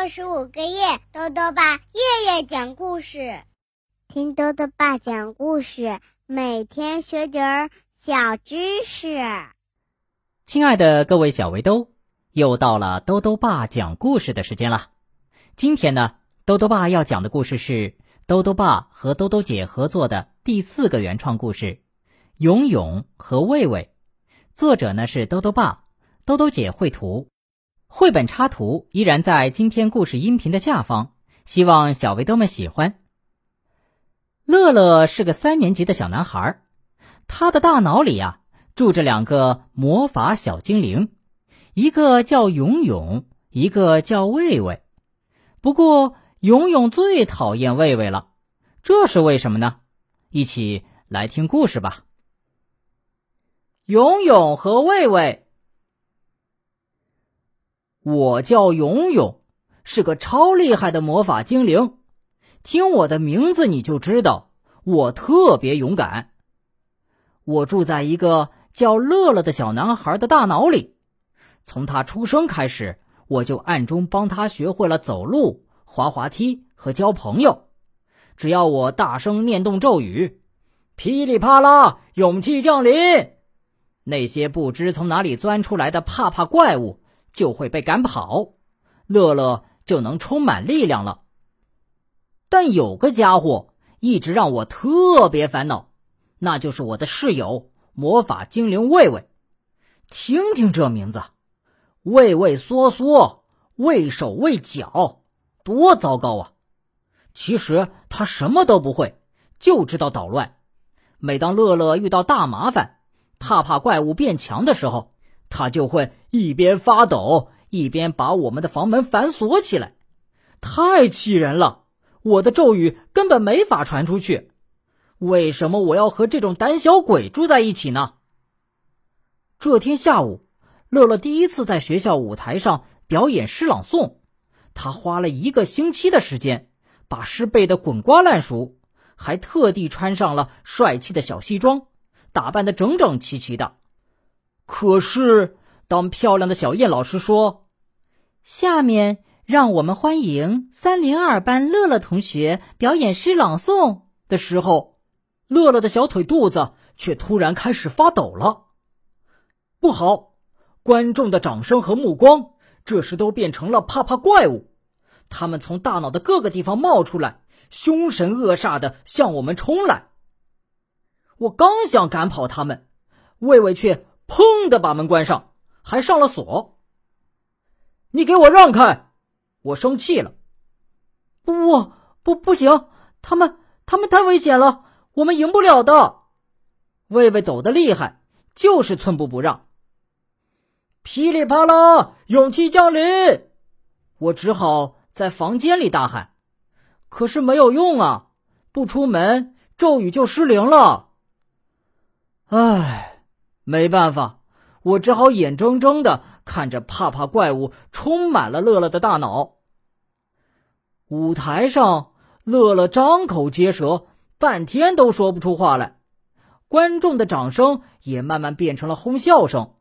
六十五个夜，豆豆爸夜夜讲故事，听豆豆爸讲故事，每天学点儿小知识。亲爱的各位小围兜，又到了豆豆爸讲故事的时间了。今天呢，豆豆爸要讲的故事是豆豆爸和豆豆姐合作的第四个原创故事《勇勇和卫卫》，作者呢是豆豆爸，豆豆姐绘图。绘本插图依然在今天故事音频的下方，希望小围兜们喜欢。乐乐是个三年级的小男孩，他的大脑里呀住着两个魔法小精灵，一个叫勇勇，一个叫卫卫。不过勇勇最讨厌卫卫了，这是为什么呢？一起来听故事吧。勇勇和卫卫。我叫勇勇，是个超厉害的魔法精灵。听我的名字，你就知道我特别勇敢。我住在一个叫乐乐的小男孩的大脑里。从他出生开始，我就暗中帮他学会了走路、滑滑梯和交朋友。只要我大声念动咒语，噼里啪啦，勇气降临，那些不知从哪里钻出来的怕怕怪物。就会被赶跑，乐乐就能充满力量了。但有个家伙一直让我特别烦恼，那就是我的室友魔法精灵卫卫。听听这名字，畏畏缩缩、畏手畏脚，多糟糕啊！其实他什么都不会，就知道捣乱。每当乐乐遇到大麻烦，怕怕怪物变强的时候。他就会一边发抖，一边把我们的房门反锁起来，太气人了！我的咒语根本没法传出去。为什么我要和这种胆小鬼住在一起呢？这天下午，乐乐第一次在学校舞台上表演诗朗诵，他花了一个星期的时间把诗背得滚瓜烂熟，还特地穿上了帅气的小西装，打扮得整整齐齐的。可是，当漂亮的小燕老师说：“下面让我们欢迎三零二班乐乐同学表演诗朗诵”的时候，乐乐的小腿肚子却突然开始发抖了。不好！观众的掌声和目光这时都变成了怕怕怪物，他们从大脑的各个地方冒出来，凶神恶煞的向我们冲来。我刚想赶跑他们，魏魏却。砰的把门关上，还上了锁。你给我让开！我生气了。不不不行，他们他们太危险了，我们赢不了的。魏魏抖得厉害，就是寸步不让。噼里啪啦，勇气降临！我只好在房间里大喊，可是没有用啊！不出门，咒语就失灵了。唉。没办法，我只好眼睁睁的看着怕怕怪物充满了乐乐的大脑。舞台上，乐乐张口结舌，半天都说不出话来。观众的掌声也慢慢变成了哄笑声。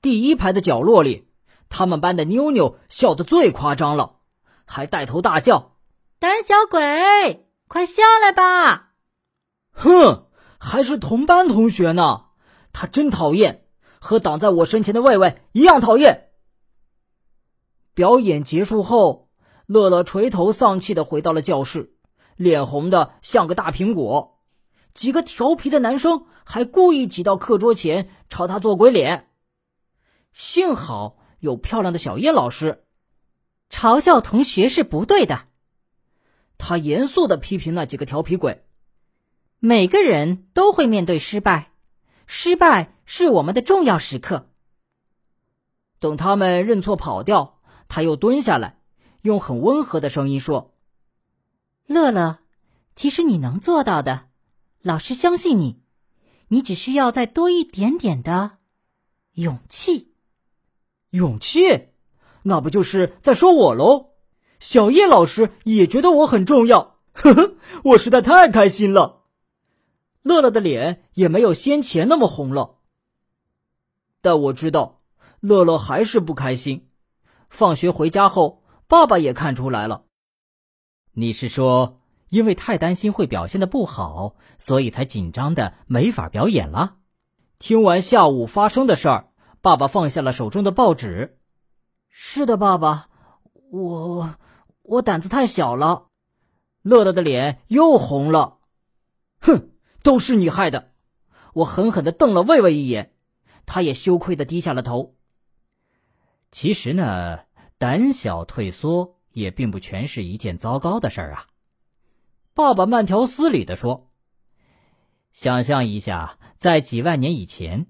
第一排的角落里，他们班的妞妞笑得最夸张了，还带头大叫：“胆小鬼，快下来吧！”哼，还是同班同学呢。他真讨厌，和挡在我身前的卫卫一样讨厌。表演结束后，乐乐垂头丧气的回到了教室，脸红的像个大苹果。几个调皮的男生还故意挤到课桌前朝他做鬼脸。幸好有漂亮的小燕老师，嘲笑同学是不对的。他严肃的批评那几个调皮鬼：每个人都会面对失败。失败是我们的重要时刻。等他们认错跑掉，他又蹲下来，用很温和的声音说：“乐乐，其实你能做到的，老师相信你，你只需要再多一点点的勇气。勇气？那不就是在说我喽？小叶老师也觉得我很重要。呵呵，我实在太开心了。”乐乐的脸也没有先前那么红了，但我知道，乐乐还是不开心。放学回家后，爸爸也看出来了。你是说，因为太担心会表现的不好，所以才紧张的没法表演了？听完下午发生的事儿，爸爸放下了手中的报纸。是的，爸爸，我我胆子太小了。乐乐的脸又红了。哼，都是你害的！我狠狠的瞪了魏魏一眼，他也羞愧的低下了头。其实呢，胆小退缩也并不全是一件糟糕的事儿啊。爸爸慢条斯理的说：“想象一下，在几万年以前，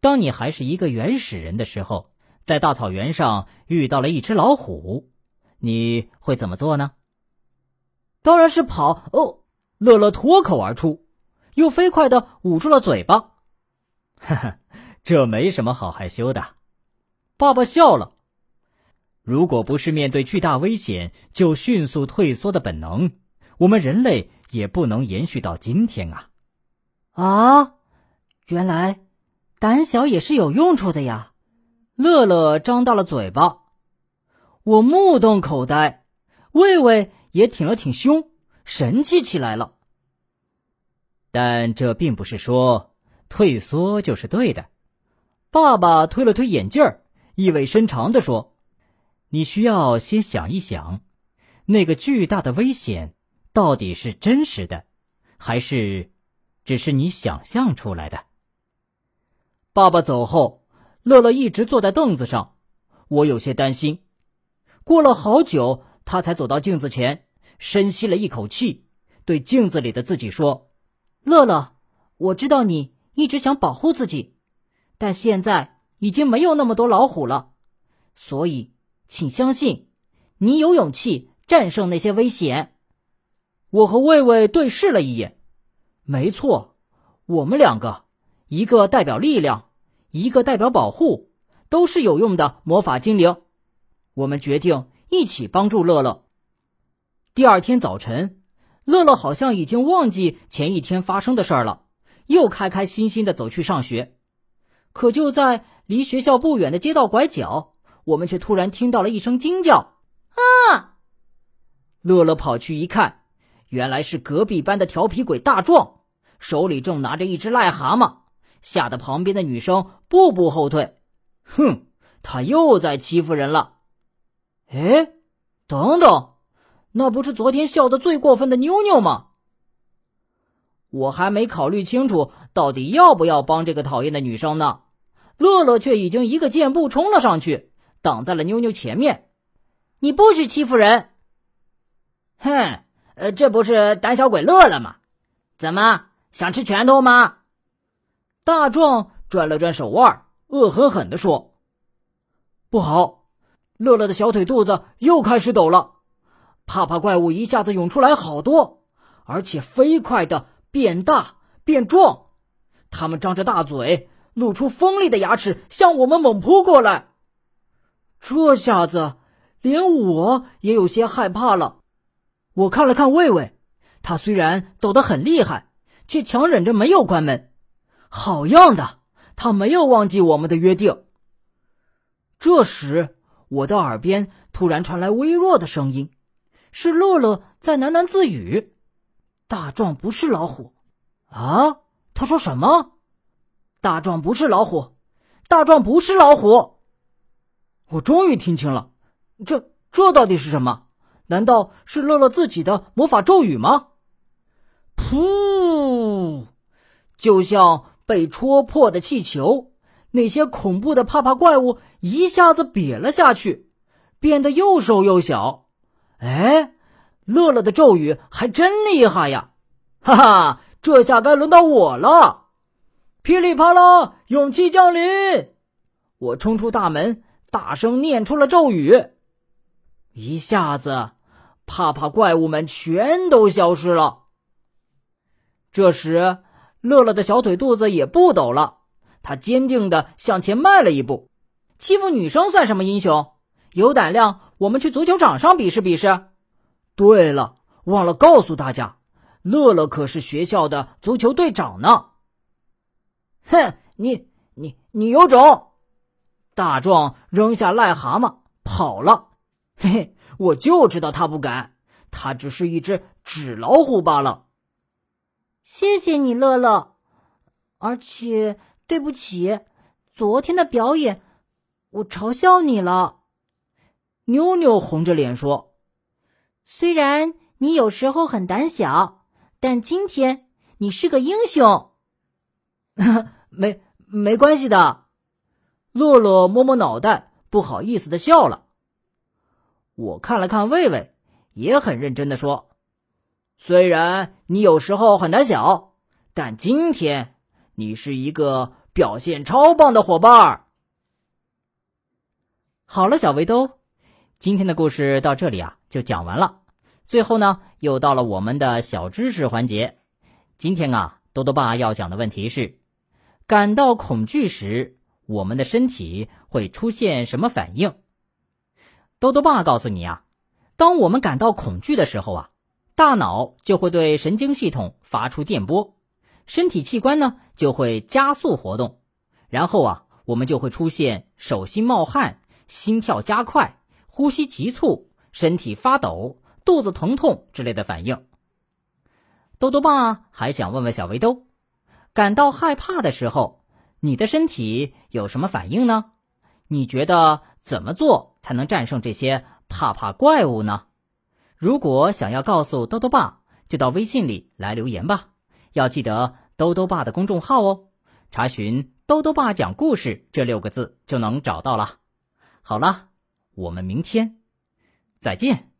当你还是一个原始人的时候，在大草原上遇到了一只老虎，你会怎么做呢？”当然是跑哦！乐乐脱口而出，又飞快的捂住了嘴巴。哈哈，这没什么好害羞的。爸爸笑了。如果不是面对巨大危险就迅速退缩的本能，我们人类也不能延续到今天啊！啊，原来胆小也是有用处的呀！乐乐张大了嘴巴，我目瞪口呆，魏魏也挺了挺胸，神气起来了。但这并不是说退缩就是对的。爸爸推了推眼镜。意味深长的说：“你需要先想一想，那个巨大的危险到底是真实的，还是只是你想象出来的？”爸爸走后，乐乐一直坐在凳子上，我有些担心。过了好久，他才走到镜子前，深吸了一口气，对镜子里的自己说：“乐乐，我知道你一直想保护自己，但现在……”已经没有那么多老虎了，所以请相信，你有勇气战胜那些危险。我和魏魏对视了一眼，没错，我们两个，一个代表力量，一个代表保护，都是有用的魔法精灵。我们决定一起帮助乐乐。第二天早晨，乐乐好像已经忘记前一天发生的事儿了，又开开心心的走去上学。可就在离学校不远的街道拐角，我们却突然听到了一声惊叫：“啊！”乐乐跑去一看，原来是隔壁班的调皮鬼大壮，手里正拿着一只癞蛤蟆，吓得旁边的女生步步后退。哼，他又在欺负人了。哎，等等，那不是昨天笑得最过分的妞妞吗？我还没考虑清楚，到底要不要帮这个讨厌的女生呢。乐乐却已经一个箭步冲了上去，挡在了妞妞前面。你不许欺负人！哼，呃，这不是胆小鬼乐乐吗？怎么想吃拳头吗？大壮转了转手腕，恶狠狠地说：“不好！”乐乐的小腿肚子又开始抖了，怕怕怪物一下子涌出来好多，而且飞快的变大变壮，他们张着大嘴。露出锋利的牙齿，向我们猛扑过来。这下子，连我也有些害怕了。我看了看魏魏，他虽然抖得很厉害，却强忍着没有关门。好样的，他没有忘记我们的约定。这时，我的耳边突然传来微弱的声音，是乐乐在喃喃自语：“大壮不是老虎。”啊，他说什么？大壮不是老虎，大壮不是老虎。我终于听清了，这这到底是什么？难道是乐乐自己的魔法咒语吗？噗！就像被戳破的气球，那些恐怖的怕怕怪物一下子瘪了下去，变得又瘦又小。哎，乐乐的咒语还真厉害呀！哈哈，这下该轮到我了。噼里啪啦，勇气降临！我冲出大门，大声念出了咒语。一下子，怕怕怪物们全都消失了。这时，乐乐的小腿肚子也不抖了，他坚定的向前迈了一步。欺负女生算什么英雄？有胆量，我们去足球场上比试比试。对了，忘了告诉大家，乐乐可是学校的足球队长呢。哼，你你你有种！大壮扔下癞蛤蟆跑了。嘿嘿，我就知道他不敢，他只是一只纸老虎罢了。谢谢你，乐乐，而且对不起，昨天的表演我嘲笑你了。妞妞红着脸说：“虽然你有时候很胆小，但今天你是个英雄。”没没关系的，洛洛摸摸脑袋，不好意思的笑了。我看了看魏魏，也很认真的说：“虽然你有时候很胆小，但今天你是一个表现超棒的伙伴。”好了，小围兜，今天的故事到这里啊就讲完了。最后呢，又到了我们的小知识环节。今天啊，多多爸要讲的问题是：感到恐惧时，我们的身体会出现什么反应？多多爸告诉你啊，当我们感到恐惧的时候啊，大脑就会对神经系统发出电波，身体器官呢就会加速活动，然后啊，我们就会出现手心冒汗、心跳加快、呼吸急促、身体发抖、肚子疼痛之类的反应。豆豆爸还想问问小围兜，感到害怕的时候，你的身体有什么反应呢？你觉得怎么做才能战胜这些怕怕怪物呢？如果想要告诉兜兜爸，就到微信里来留言吧。要记得兜兜爸的公众号哦，查询“兜兜爸讲故事”这六个字就能找到了。好了，我们明天再见。